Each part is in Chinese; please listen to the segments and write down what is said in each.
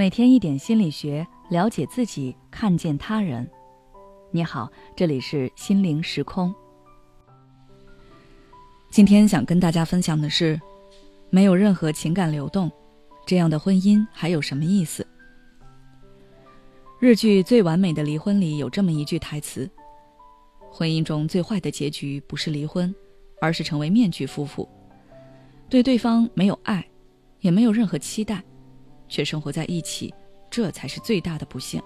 每天一点心理学，了解自己，看见他人。你好，这里是心灵时空。今天想跟大家分享的是，没有任何情感流动，这样的婚姻还有什么意思？日剧《最完美的离婚》里有这么一句台词：婚姻中最坏的结局不是离婚，而是成为面具夫妇，对对方没有爱，也没有任何期待。却生活在一起，这才是最大的不幸。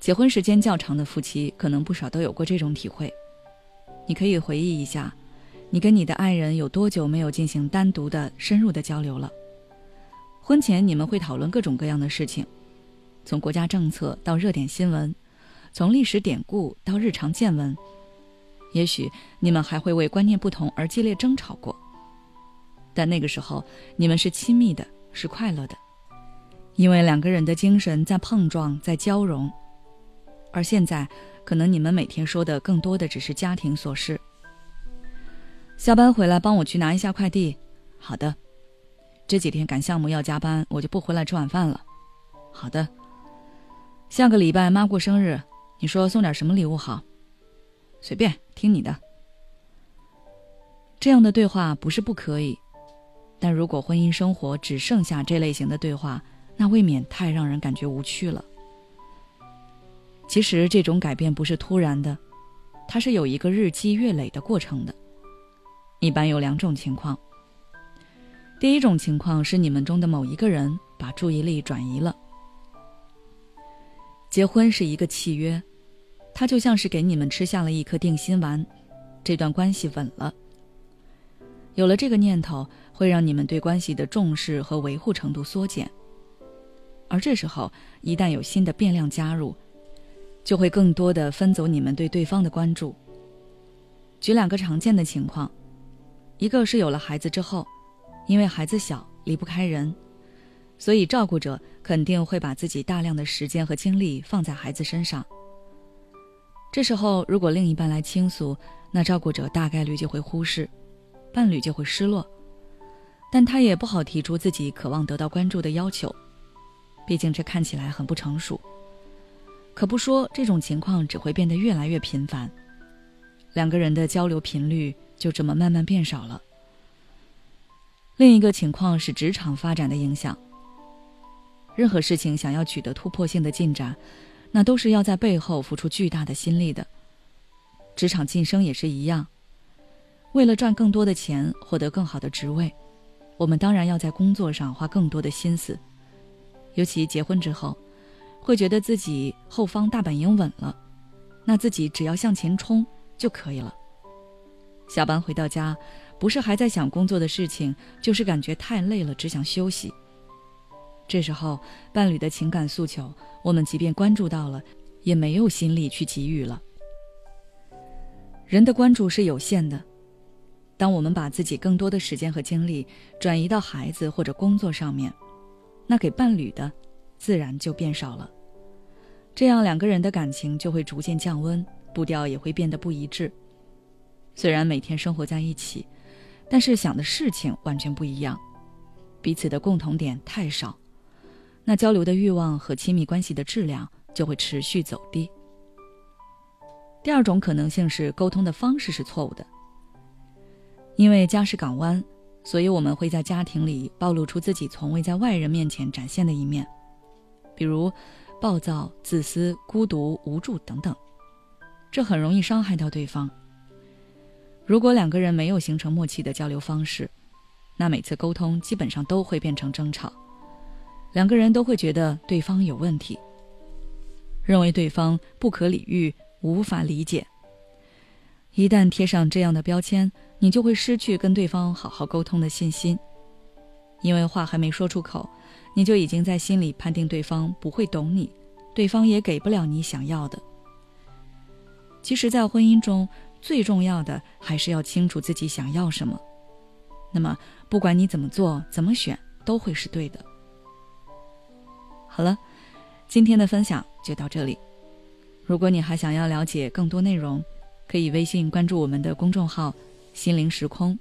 结婚时间较长的夫妻，可能不少都有过这种体会。你可以回忆一下，你跟你的爱人有多久没有进行单独的、深入的交流了？婚前你们会讨论各种各样的事情，从国家政策到热点新闻，从历史典故到日常见闻。也许你们还会为观念不同而激烈争吵过，但那个时候你们是亲密的。是快乐的，因为两个人的精神在碰撞，在交融。而现在，可能你们每天说的更多的只是家庭琐事。下班回来帮我去拿一下快递。好的。这几天赶项目要加班，我就不回来吃晚饭了。好的。下个礼拜妈过生日，你说送点什么礼物好？随便，听你的。这样的对话不是不可以。但如果婚姻生活只剩下这类型的对话，那未免太让人感觉无趣了。其实这种改变不是突然的，它是有一个日积月累的过程的。一般有两种情况。第一种情况是你们中的某一个人把注意力转移了。结婚是一个契约，它就像是给你们吃下了一颗定心丸，这段关系稳了。有了这个念头。会让你们对关系的重视和维护程度缩减，而这时候一旦有新的变量加入，就会更多的分走你们对对方的关注。举两个常见的情况，一个是有了孩子之后，因为孩子小离不开人，所以照顾者肯定会把自己大量的时间和精力放在孩子身上。这时候如果另一半来倾诉，那照顾者大概率就会忽视，伴侣就会失落。但他也不好提出自己渴望得到关注的要求，毕竟这看起来很不成熟。可不说，这种情况只会变得越来越频繁，两个人的交流频率就这么慢慢变少了。另一个情况是职场发展的影响。任何事情想要取得突破性的进展，那都是要在背后付出巨大的心力的。职场晋升也是一样，为了赚更多的钱，获得更好的职位。我们当然要在工作上花更多的心思，尤其结婚之后，会觉得自己后方大本营稳了，那自己只要向前冲就可以了。下班回到家，不是还在想工作的事情，就是感觉太累了，只想休息。这时候，伴侣的情感诉求，我们即便关注到了，也没有心力去给予了。人的关注是有限的。当我们把自己更多的时间和精力转移到孩子或者工作上面，那给伴侣的自然就变少了。这样两个人的感情就会逐渐降温，步调也会变得不一致。虽然每天生活在一起，但是想的事情完全不一样，彼此的共同点太少，那交流的欲望和亲密关系的质量就会持续走低。第二种可能性是沟通的方式是错误的。因为家是港湾，所以我们会在家庭里暴露出自己从未在外人面前展现的一面，比如暴躁、自私、孤独、无助等等，这很容易伤害到对方。如果两个人没有形成默契的交流方式，那每次沟通基本上都会变成争吵，两个人都会觉得对方有问题，认为对方不可理喻、无法理解。一旦贴上这样的标签，你就会失去跟对方好好沟通的信心，因为话还没说出口，你就已经在心里判定对方不会懂你，对方也给不了你想要的。其实，在婚姻中最重要的还是要清楚自己想要什么，那么不管你怎么做、怎么选，都会是对的。好了，今天的分享就到这里。如果你还想要了解更多内容，可以微信关注我们的公众号“心灵时空”，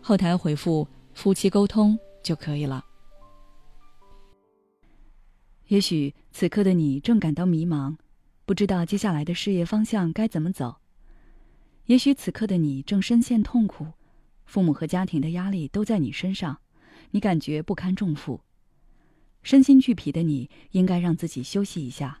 后台回复“夫妻沟通”就可以了。也许此刻的你正感到迷茫，不知道接下来的事业方向该怎么走；也许此刻的你正深陷痛苦，父母和家庭的压力都在你身上，你感觉不堪重负，身心俱疲的你应该让自己休息一下。